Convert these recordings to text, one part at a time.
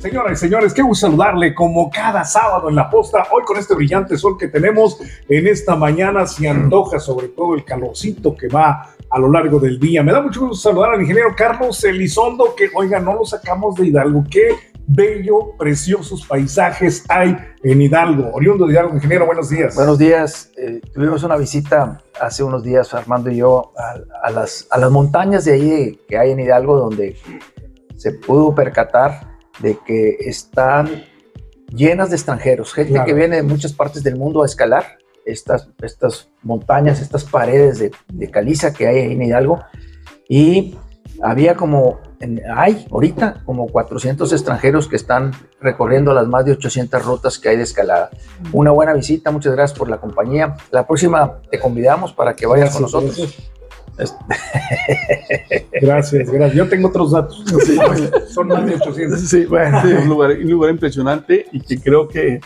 Señoras y señores, qué gusto saludarle como cada sábado en la posta. Hoy con este brillante sol que tenemos en esta mañana se antoja sobre todo el calorcito que va a lo largo del día. Me da mucho gusto saludar al ingeniero Carlos Elizondo, que oiga, no lo sacamos de Hidalgo. Qué bello, preciosos paisajes hay en Hidalgo. Oriundo de Hidalgo, ingeniero, buenos días. Buenos días. Eh, tuvimos una visita hace unos días, Armando y yo, a, las, a las montañas de ahí que hay en Hidalgo, donde se pudo percatar de que están llenas de extranjeros, gente que viene de muchas partes del mundo a escalar estas, estas montañas, estas paredes de, de caliza que hay en Hidalgo. Y había como, hay ahorita como 400 extranjeros que están recorriendo las más de 800 rutas que hay de escalada. Una buena visita, muchas gracias por la compañía. La próxima te convidamos para que vayas con nosotros. Gracias, gracias. Yo tengo otros datos. Son más de 800. Sí, bueno, un lugar, un lugar impresionante y que creo que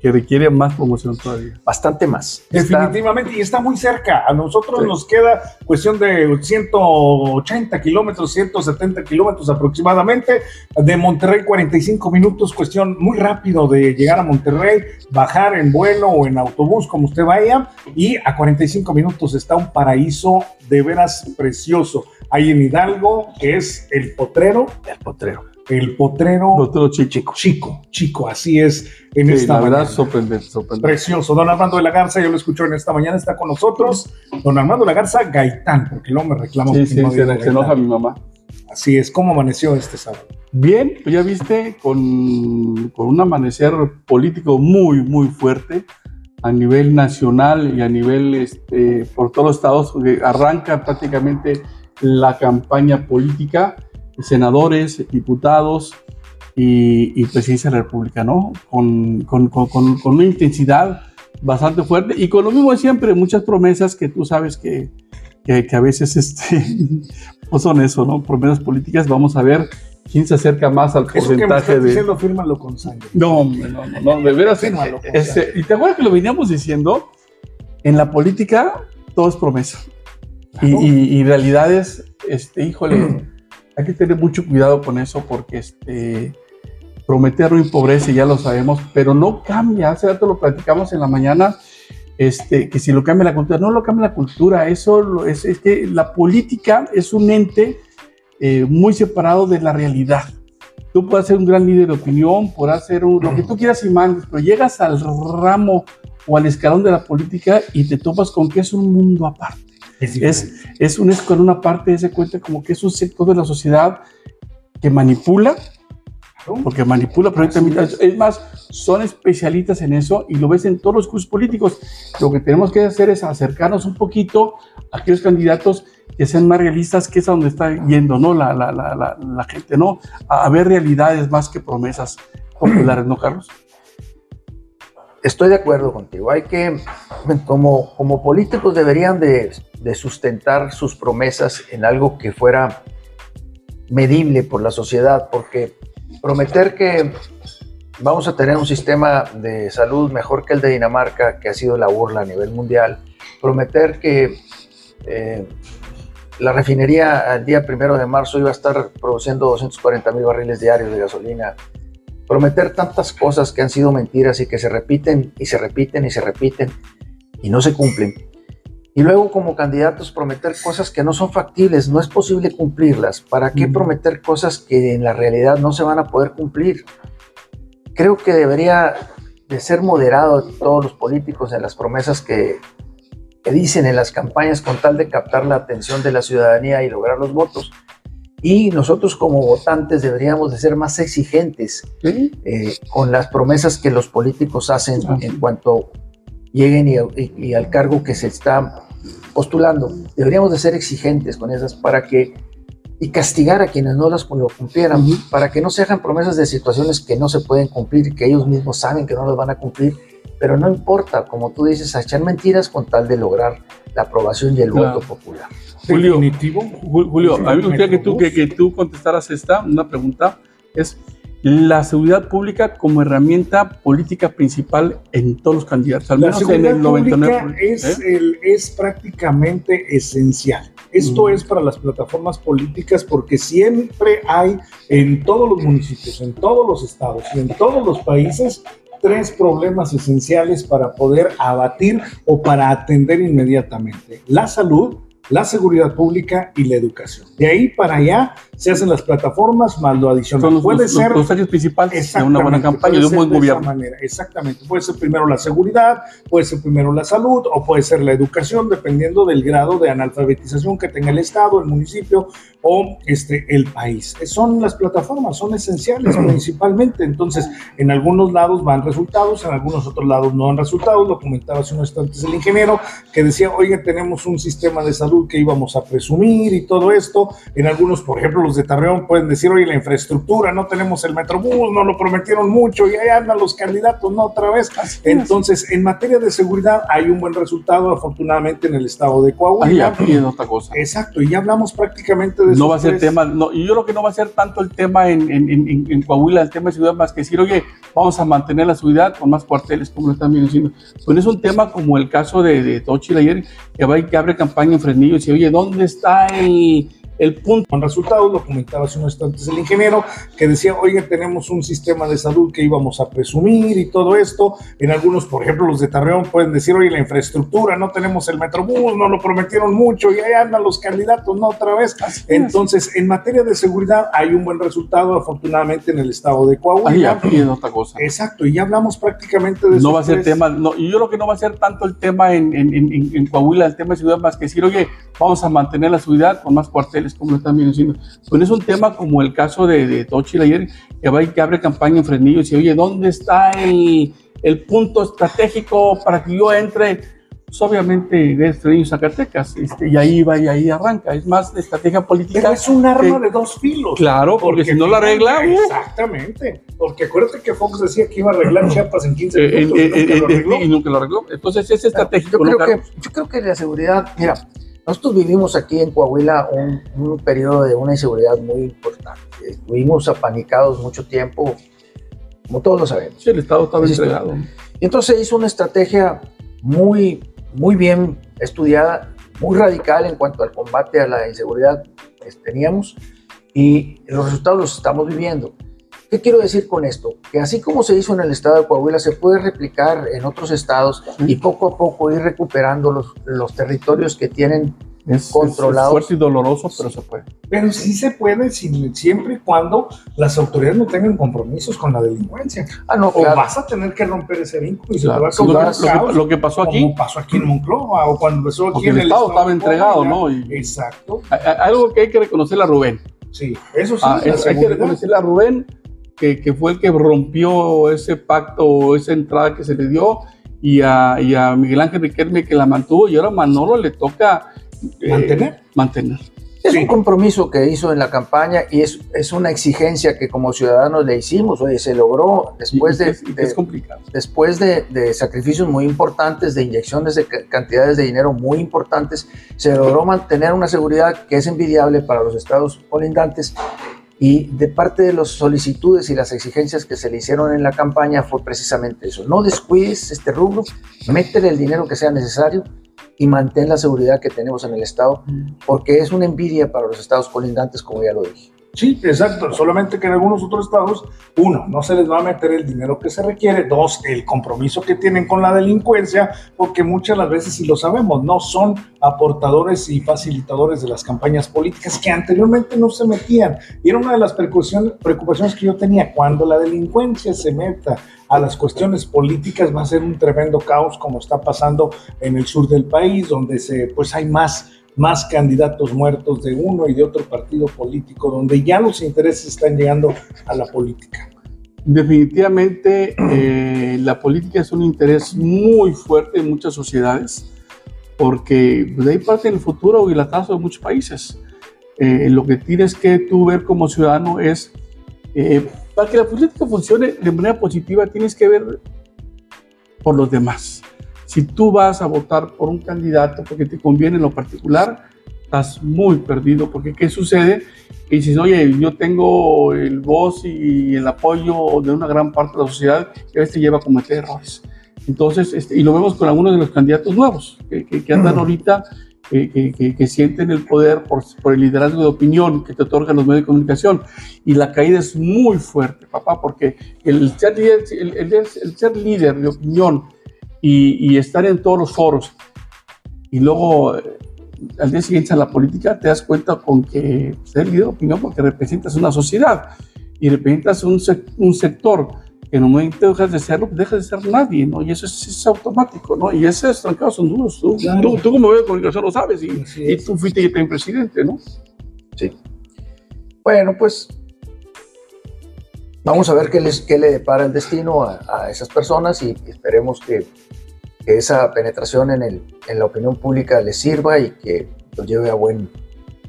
que requiere más promoción todavía. Bastante más. Definitivamente, y está muy cerca. A nosotros nos queda cuestión de 180 kilómetros, 170 kilómetros aproximadamente. De Monterrey, 45 minutos, cuestión muy rápido de llegar a Monterrey, bajar en vuelo o en autobús, como usted vaya. Y a 45 minutos está un paraíso de veras precioso. Ahí en Hidalgo, que es el potrero. El potrero el potrero, potrero chico. chico, chico, así es en esta la verdad, sorprendente, sorprendente. Precioso. Don Armando de la Garza, yo lo escucho en esta mañana, está con nosotros. Don Armando de la Garza Gaitán, porque luego me reclamo. Sí, sí, se, enoja mi mamá. Así es, ¿cómo amaneció este sábado? Bien, pues ya viste, con, con un amanecer político muy, muy fuerte a nivel nacional y a nivel este, por todos los estados, arranca prácticamente la campaña política senadores, diputados y, presidencia de la República, ¿no? Con, con, con, con, una intensidad bastante fuerte y con lo mismo de siempre, muchas promesas que tú sabes que, que, a veces este, no son eso, ¿no? Promesas políticas, vamos a ver quién se acerca más al porcentaje que me de. Diciendo, fírmalo con sangre. No, no, no, no, de veras. fírmalo este, y te acuerdas que lo veníamos diciendo, en la política todo es promesa. Y, y, y, realidades, este, híjole. Hay que tener mucho cuidado con eso porque este, prometer no empobrece, ya lo sabemos, pero no cambia. Hace rato lo platicamos en la mañana, este, que si lo cambia la cultura, no lo cambia la cultura, eso es, es que la política es un ente eh, muy separado de la realidad. Tú puedes ser un gran líder de opinión, podrás hacer lo que tú quieras y mandes, pero llegas al ramo o al escalón de la política y te topas con que es un mundo aparte. Es, es, un, con una parte de ese cuenta como que es un sector de la sociedad que manipula, porque manipula, pero es más, son especialistas en eso y lo ves en todos los cursos políticos. Lo que tenemos que hacer es acercarnos un poquito a aquellos candidatos que sean más realistas, que es a donde está yendo ¿no? la, la, la, la gente, ¿no? A ver realidades más que promesas populares, ¿no, Carlos? Estoy de acuerdo contigo. Hay que, como, como políticos deberían de, de, sustentar sus promesas en algo que fuera medible por la sociedad, porque prometer que vamos a tener un sistema de salud mejor que el de Dinamarca, que ha sido la burla a nivel mundial, prometer que eh, la refinería al día primero de marzo iba a estar produciendo 240 mil barriles diarios de gasolina, prometer tantas cosas que han sido mentiras y que se repiten y se repiten y se repiten y no se cumplen. Y luego como candidatos prometer cosas que no son factibles, no es posible cumplirlas. ¿Para qué prometer cosas que en la realidad no se van a poder cumplir? Creo que debería de ser moderado todos los políticos en las promesas que, que dicen en las campañas con tal de captar la atención de la ciudadanía y lograr los votos. Y nosotros como votantes deberíamos de ser más exigentes eh, con las promesas que los políticos hacen en cuanto lleguen y, al cargo que se está postulando. Deberíamos de ser exigentes con esas para que y castigar a quienes no las cumplieran, para que no se hagan promesas de situaciones que no se pueden cumplir, que ellos mismos saben que no las van a cumplir, pero no importa, como tú dices, a echar mentiras con tal de lograr la aprobación y el voto popular. Julio, Julio, a mí me gustaría que tú, que, que, tú contestaras esta, una pregunta, es la seguridad pública como herramienta política principal en todos los candidatos, al menos en el 99%. Es, ¿eh? el, es prácticamente esencial. Esto es para las plataformas políticas porque siempre hay en todos los municipios, en todos los estados y en todos los países tres problemas esenciales para poder abatir o para atender inmediatamente. La salud, la seguridad pública y la educación. De ahí para allá se hacen las plataformas más lo adicional. puede ser los ejes principales de una buena campaña de un buen gobierno. manera, exactamente. Puede ser primero la seguridad, puede ser primero la salud o puede ser la educación, dependiendo del grado de analfabetización que tenga el Estado, el municipio o este, el país. Son las plataformas, son esenciales principalmente. Entonces, en algunos lados van resultados, en algunos otros lados no dan resultados. Lo comentaba hace unos instantes el ingeniero que decía, oye, tenemos un sistema de salud que íbamos a presumir y todo esto. En algunos, por ejemplo, los de Tarreón pueden decir, oye, la infraestructura, no tenemos el Metrobús, no lo prometieron mucho y ahí andan los candidatos, ¿no? Otra vez. Entonces, en materia de seguridad hay un buen resultado, afortunadamente, en el estado de Coahuila. Ahí otra cosa. Exacto, y ya hablamos prácticamente de No va a ser tema, no, y yo creo que no va a ser tanto el tema en, en, en, en, Coahuila, el tema de seguridad, más que decir, oye, vamos a mantener la seguridad con más cuarteles, como lo están diciendo. Pues es un tema como el caso de, de Tochil ayer, que va y que abre campaña en Fresnillo y dice, oye, ¿dónde está el el punto con resultados, lo comentaba hace unos instantes el ingeniero, que decía, oye, tenemos un sistema de salud que íbamos a presumir y todo esto. En algunos, por ejemplo, los de Tarreón pueden decir, oye, la infraestructura, no tenemos el Metrobús, no lo prometieron mucho y ahí andan los candidatos, ¿no? Otra vez. Entonces, en materia de seguridad hay un buen resultado, afortunadamente, en el estado de Coahuila. Ahí otra cosa. Exacto, y ya hablamos prácticamente de No va a ser tema, no, y yo creo que no va a ser tanto el tema en, en, en, en Coahuila, el tema de seguridad, más que decir, oye, vamos a mantener la seguridad con más cuarteles como lo están diciendo. Pues es un tema como el caso de, de Tochil ayer, que va y que abre campaña en Fresnillo y dice, oye, ¿dónde está el, el punto estratégico para que yo entre? Pues obviamente de Fresnillo Zacatecas, este, y ahí va y ahí arranca. Es más de estrategia política. Pero es un arma de dos filos. Claro, porque, si no la arregla. Exactamente. Porque acuérdate que Fox decía que iba a arreglar Chiapas en 15 eh, minutos. Eh, eh, eh, y nunca lo arregló. Entonces es estratégico. Yo creo, que, yo creo que la seguridad, mira, nosotros vivimos aquí en Coahuila un, periodo de una inseguridad muy importante. Estuvimos apanicados mucho tiempo, como todos lo sabemos. Sí, el Estado estaba entregado. Y entonces hizo una estrategia muy, muy bien estudiada, muy radical en cuanto al combate a la inseguridad que teníamos y los resultados los estamos viviendo. ¿Qué quiero decir con esto? Que así como se hizo en el estado de Coahuila, se puede replicar en otros estados y poco a poco ir recuperando los, los territorios que tienen es, controlados. Es fuerte y doloroso, pero se puede. Pero sí se puede siempre y cuando las autoridades no tengan compromisos con la delincuencia. Ah, no, o vas a tener que romper ese vínculo y se te va a lo, que, lo, que, pasó aquí. Como pasó aquí en Monclova o cuando empezó aquí en el, estado, estaba entregado, ¿no? exacto. Algo que hay que reconocerle a Rubén. Sí, eso sí. Ah, hay que reconocerle a Rubén que, que, fue el que rompió ese pacto, esa entrada que se le dio, y a, y a Miguel Ángel Riquelme que la mantuvo, y ahora a Manolo le toca eh, mantener. mantener. Es un compromiso que hizo en la campaña y es, es una exigencia que como ciudadanos le hicimos. Oye, se logró después de, es, complicado. después de, de, sacrificios muy importantes, de inyecciones de cantidades de dinero muy importantes, se logró mantener una seguridad que es envidiable para los estados colindantes y de parte de las solicitudes y las exigencias que se le hicieron en la campaña fue precisamente eso. No descuides este rubro, métele el dinero que sea necesario y mantén la seguridad que tenemos en el Estado, porque es una envidia para los estados colindantes, como ya lo dije. Sí, exacto. Solamente que en algunos otros estados, uno, no se les va a meter el dinero que se requiere. Dos, el compromiso que tienen con la delincuencia, porque muchas las veces, y lo sabemos, no son aportadores y facilitadores de las campañas políticas que anteriormente no se metían. Y era una de las preocupaciones que yo tenía. Cuando la delincuencia se meta a las cuestiones políticas, va a ser un tremendo caos como está pasando en el sur del país, donde se, pues hay más más candidatos muertos de uno y de otro partido político, donde ya los intereses están llegando a la política. Definitivamente eh, la política es un interés muy fuerte en muchas sociedades, porque de ahí parte el futuro y el atraso de muchos países. Eh, lo que tienes que tú ver como ciudadano es, eh, para que la política funcione de manera positiva, tienes que ver por los demás si tú vas a votar por un candidato porque te conviene en lo particular, estás muy perdido, porque ¿qué sucede? y dices, oye, yo tengo el voz y el apoyo de una gran parte de la sociedad que a veces lleva a cometer errores. Entonces, este, y lo vemos con algunos de los candidatos nuevos que, que, andan ahorita, que, que, sienten el poder por, por, el liderazgo de opinión que te otorgan los medios de comunicación. Y la caída es muy fuerte, papá, porque el ser líder, el, el, ser líder de opinión y, y estar en todos los foros y luego al día siguiente a la política te das cuenta con que ser líder de opinión porque representas una sociedad y representas un, un sector que en un momento dejas de serlo, pues dejas de ser nadie, ¿no? Y eso es, automático, ¿no? Y esos trancados son duros. Tú, tú, como medio de comunicación lo sabes y, y tú fuiste también presidente, ¿no? Sí. Bueno, pues vamos a ver qué, les, qué le depara el destino a, a esas personas y esperemos que que esa penetración en, el, en la opinión pública le sirva y que lo lleve a buen,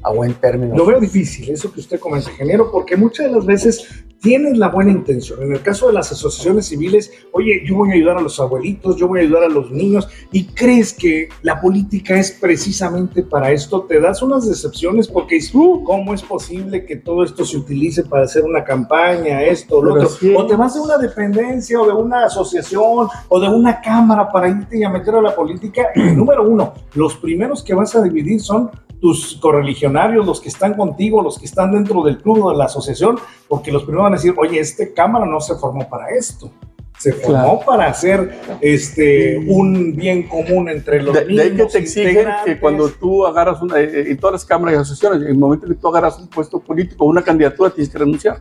a buen término. Lo veo difícil, eso que usted comenta, ingeniero, porque muchas de las veces tienes la buena intención. En el caso de las asociaciones civiles, oye, yo voy a ayudar a los abuelitos, yo voy a ayudar a los niños, y crees que la política es precisamente para esto, te das unas decepciones porque uh, ¿cómo es posible que todo esto se utilice para hacer una campaña, esto, lo otro? O te vas de una dependencia o de una asociación o de una cámara para irte y a meter a la política. Y número uno, los primeros que vas a dividir son tus correligionarios, los que están contigo, los que están dentro del club o de la asociación, porque los primeros van a decir, oye, este cámara no se formó para esto. Se formó para hacer este, un bien común entre los de, De ahí que te exigen que cuando tú agarras una, eh, en todas las cámaras y asociaciones, en el momento que tú agarras un puesto político o una candidatura, tienes que renunciar.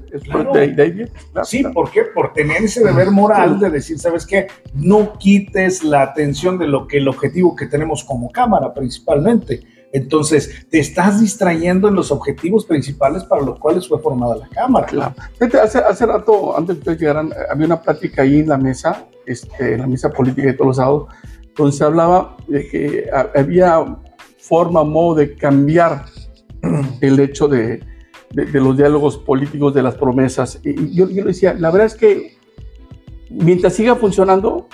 sí, ¿por qué? Por tener ese deber moral de decir, ¿sabes qué? No quites la atención de lo que el objetivo que tenemos como cámara principalmente entonces, te estás distrayendo en los objetivos principales para los cuales fue formada la Cámara. Claro. Hace, hace rato, antes de que ustedes llegaran, había una plática ahí en la mesa, este, en la mesa política de todos los sábados, donde se hablaba de que había forma, modo de cambiar el hecho de, de, los diálogos políticos, de las promesas. Y yo, yo le decía, la verdad es que mientras siga funcionando,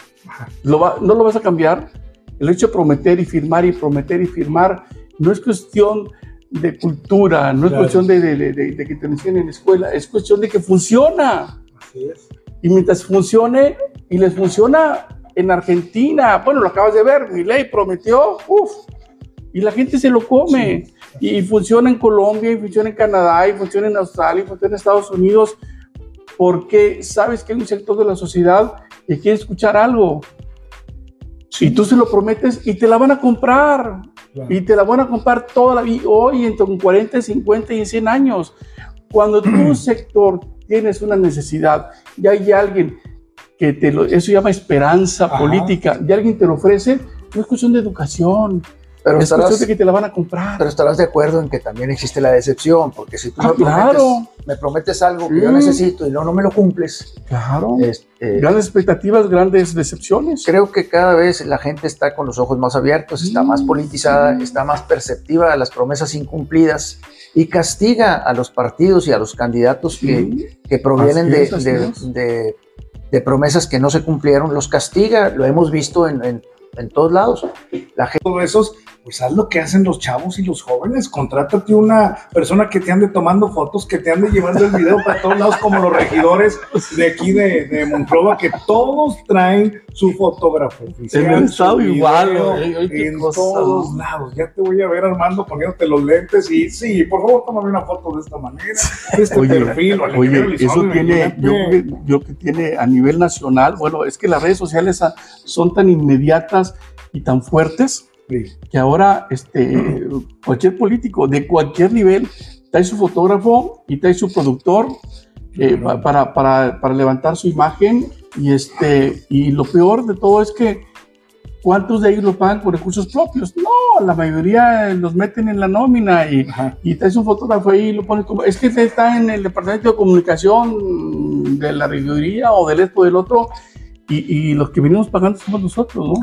lo no lo vas a cambiar. El hecho de prometer y firmar y prometer y firmar no es cuestión de cultura, no es cuestión de, que te enseñen en la escuela, es cuestión de que funciona. Así es. Y mientras funcione, y les funciona en Argentina, bueno, lo acabas de ver, mi ley prometió, uff, y la gente se lo come. y funciona en Colombia, y funciona en Canadá, y funciona en Australia, y funciona en Estados Unidos, porque sabes que hay un sector de la sociedad que quiere escuchar algo. Y tú se lo prometes y te la van a comprar. Y te la van a comprar toda la vida, hoy, entre 40, 50 y 100 años. Cuando tu sector tienes una necesidad y hay alguien que te lo, eso llama esperanza política, y alguien te lo ofrece, no es cuestión de educación, pero es estarás, de que te la van a comprar. Pero estarás de acuerdo en que también existe la decepción, porque si tú ah, me, prometes, me, prometes, algo que yo necesito y no, no me lo cumples. Claro. Eh, grandes expectativas, grandes decepciones. Creo que cada vez la gente está con los ojos más abiertos, está más politizada, está más perceptiva de las promesas incumplidas y castiga a los partidos y a los candidatos que, que, provienen de, de, de, promesas que no se cumplieron, los castiga, lo hemos visto en, en, en todos lados. La gente, todos esos pues haz lo que hacen los chavos y los jóvenes, contrátate una persona que te ande tomando fotos, que te ande llevando el video para todos lados, como los regidores de aquí de, de Monclova, que todos traen su fotógrafo oficial. En el estado igual, en todos lados. Ya te voy a ver, Armando, poniéndote los lentes y sí, por favor, tómame una foto de esta manera, de este perfil. Oye, eso tiene, yo, yo que tiene a nivel nacional, bueno, es que las redes sociales son tan inmediatas y tan fuertes que ahora este, cualquier político de cualquier nivel trae su fotógrafo y trae su productor eh, para, para, para, levantar su imagen. Y, este, y lo peor de todo es que ¿cuántos de ellos lo pagan con recursos propios? No, la mayoría los meten en la nómina y, y traes un fotógrafo ahí y lo pones como, es que está en el departamento de comunicación de la regiduría o del esto del otro y, los que venimos pagando somos nosotros, ¿no?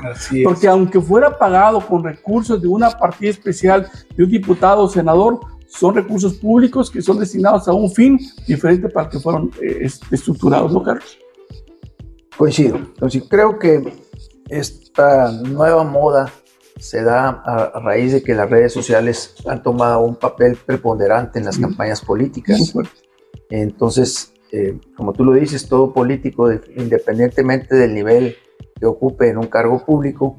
Porque aunque fuera pagado con recursos de una partida especial de un diputado o senador, son recursos públicos que son destinados a un fin diferente para el que fueron eh, estructurados, ¿no, Carlos? Coincido. Entonces, creo que esta nueva moda se da a, raíz de que las redes sociales han tomado un papel preponderante en las campañas políticas. Entonces, eh, como tú lo dices, todo político, independientemente del nivel que ocupe en un cargo público,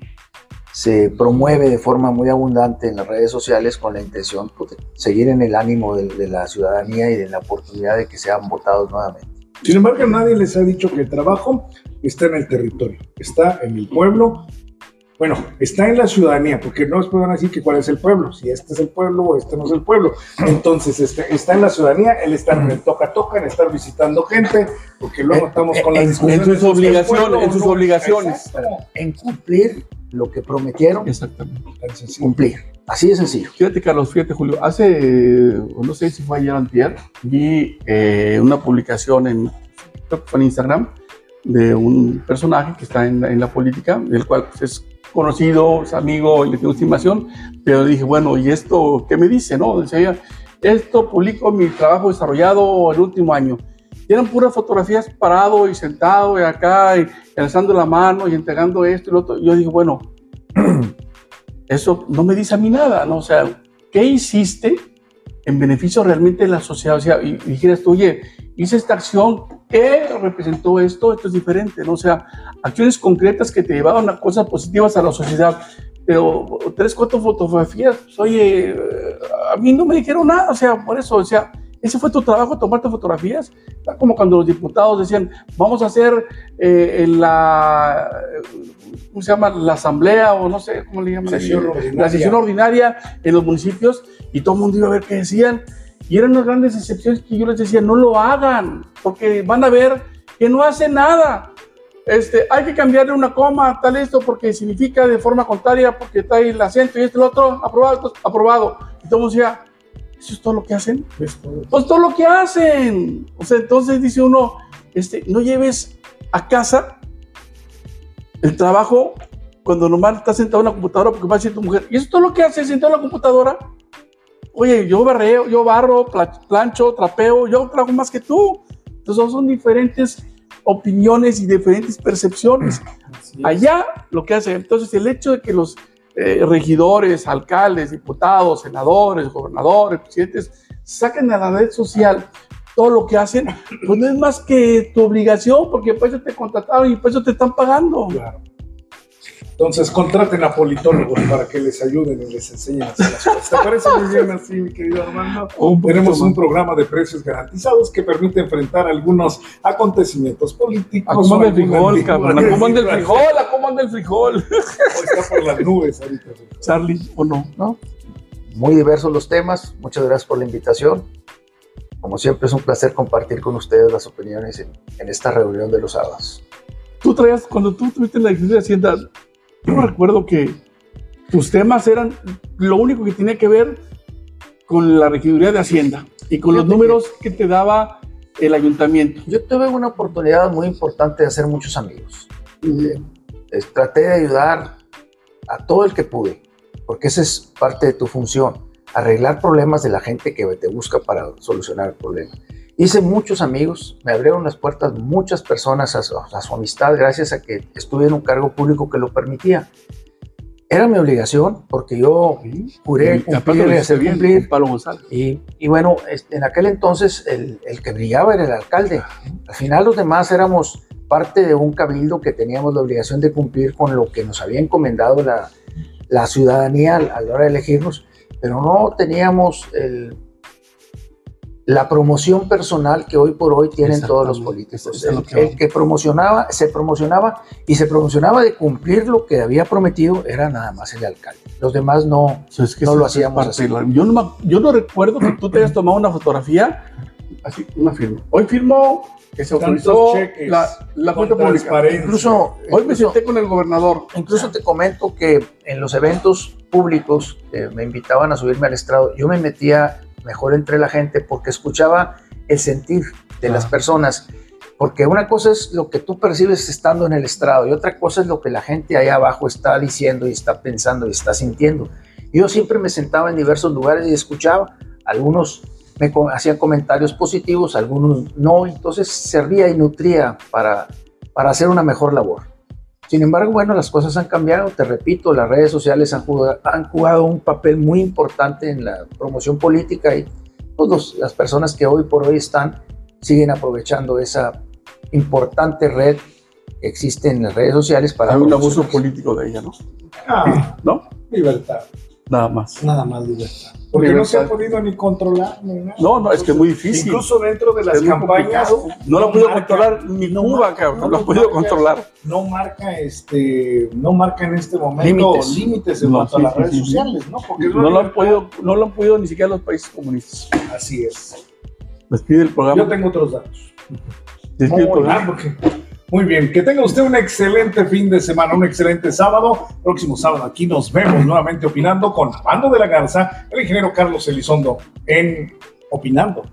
se promueve de forma muy abundante en las redes sociales con la intención pues, de seguir en el ánimo de, la ciudadanía y de la oportunidad de que sean votados nuevamente. Sin embargo, nadie les ha dicho que el trabajo está en el territorio, está en el pueblo. Bueno, está en la ciudadanía, porque no pueden decir que cuál es el pueblo, si este es el pueblo o este no es el pueblo. Entonces, este, está en la ciudadanía, él está en el toca-toca, en estar visitando gente, porque luego estamos con las discusiones. En sus obligaciones, en sus obligaciones. En cumplir lo que prometieron Exactamente. cumplir. Así de sencillo. Fíjate, Carlos, fíjate, Julio. Hace, no sé si fue ayer o antier, vi eh, una publicación en, en Instagram de un personaje que está en, en la política, del cual pues, es conocido, es amigo y le tengo estimación, pero dije, bueno, ¿y esto qué me dice? No, decía, esto publico mi trabajo desarrollado el último año eran puras fotografías parado y sentado y acá y alzando la mano y entregando esto y lo otro. Yo digo, bueno, eso no me dice a mí nada, ¿no? O sea, ¿qué hiciste en beneficio realmente de la sociedad? O sea, y, dijeras tú, oye, hice esta acción, ¿qué representó esto? Esto es diferente, ¿no? O sea, acciones concretas que te llevaron a cosas positivas a la sociedad. Pero tres, cuatro fotografías, pues, oye, a mí no me dijeron nada, o sea, por eso, o sea, ese fue tu trabajo, tomarte fotografías. Como cuando los diputados decían, vamos a hacer eh, la, ¿cómo se llama? La asamblea o no sé cómo le llaman. La sesión ordinaria en los municipios y todo el mundo iba a ver qué decían. Y eran unas grandes excepciones que yo les decía, no lo hagan, porque van a ver que no hace nada. Este, hay que cambiarle una coma, tal esto, porque significa de forma contraria, porque está ahí el acento y este el otro, aprobado, aprobado. Y todo decía, ¿Eso es todo lo que hacen? Pues todo. Pues todo lo que hacen. O sea, entonces dice uno, este, no lleves a casa el trabajo cuando nomás estás sentado en la computadora porque va a decir tu mujer, ¿y eso es todo lo que haces sentado en la computadora? Oye, yo barreo, yo barro, plancho, trapeo, yo trabajo más que tú. Entonces son diferentes opiniones y diferentes percepciones. Allá lo que hace, entonces el hecho de que los eh, regidores, alcaldes, diputados, senadores, gobernadores, presidentes, saquen a la red social todo lo que hacen, pues no es más que tu obligación, porque por eso te contrataron y por eso te están pagando. Claro. Entonces contraten a politólogos para que les ayuden y les enseñen a hacer las cosas. ¿Te parece muy bien así, mi querido Armando? Tenemos un programa de precios garantizados que permite enfrentar algunos acontecimientos políticos. Acomanda el frijol, cabrón. Acomanda el frijol, acomanda el frijol. está por las nubes ahorita. Charlie, ¿o no? ¿no? Muy diversos los temas. Muchas gracias por la invitación. Como siempre es un placer compartir con ustedes las opiniones en, en esta reunión de los sábados. Tú traías, cuando tú tuviste la decisión de Hacienda, yo recuerdo que tus temas eran lo único que tenía que ver con la regiduría de Hacienda y con los números que te daba el ayuntamiento. Yo tuve una oportunidad muy importante de hacer muchos amigos. Traté de ayudar a todo el que pude, porque esa es parte de tu función, arreglar problemas de la gente que te busca para solucionar el problema. Hice muchos amigos, me abrieron las puertas muchas personas a su, amistad gracias a que estuve en un cargo público que lo permitía. Era mi obligación porque yo juré cumplir y hacer cumplir. Y, y, bueno, en aquel entonces el, el, que brillaba era el alcalde. Al final los demás éramos parte de un cabildo que teníamos la obligación de cumplir con lo que nos había encomendado la, la ciudadanía a la hora de elegirnos, pero no teníamos el la promoción personal que hoy por hoy tienen todos los políticos. El, que promocionaba, se promocionaba y se promocionaba de cumplir lo que había prometido era nada más el alcalde. Los demás no, no lo hacíamos así. Yo no, yo no recuerdo que tú te hayas tomado una fotografía, así, una firma. Hoy firmó que se autorizó la, la cuenta pública. Incluso, hoy me senté con el gobernador. Incluso te comento que en los eventos públicos que me invitaban a subirme al estrado, yo me metía mejor entre la gente porque escuchaba el sentir de las personas. Porque una cosa es lo que tú percibes estando en el estrado y otra cosa es lo que la gente ahí abajo está diciendo y está pensando y está sintiendo. Yo siempre me sentaba en diversos lugares y escuchaba. Algunos me hacían comentarios positivos, algunos no. Entonces servía y nutría para, para hacer una mejor labor. Sin embargo, bueno, las cosas han cambiado, te repito, las redes sociales han jugado, han jugado un papel muy importante en la promoción política y todas las personas que hoy por hoy están siguen aprovechando esa importante red que existe en las redes sociales para... Hay un abuso político de ella, ¿no? Ah, ¿No? libertad. Nada más. Nada más libertad. Porque no se ha podido ni controlar ni nada. No, no, es que es muy difícil. Incluso dentro de las campañas. No lo ha podido controlar ni Cuba, marca, cabrón, no lo ha podido marca- controlar. No marca este, no marca en este momento Límites. límites, en No, cuanto sí, a las sí, redes sí, sí. sociales, ¿no? Porque No lo han podido, no lo han podido ni siquiera los países comunistas. Así es. Despide el programa. Yo tengo otros datos. Despide el Muy, programa. porque- muy bien, que tenga usted un excelente fin de semana, un excelente sábado. Próximo sábado aquí nos vemos nuevamente opinando con Armando de la Garza, el ingeniero Carlos Elizondo en Opinando.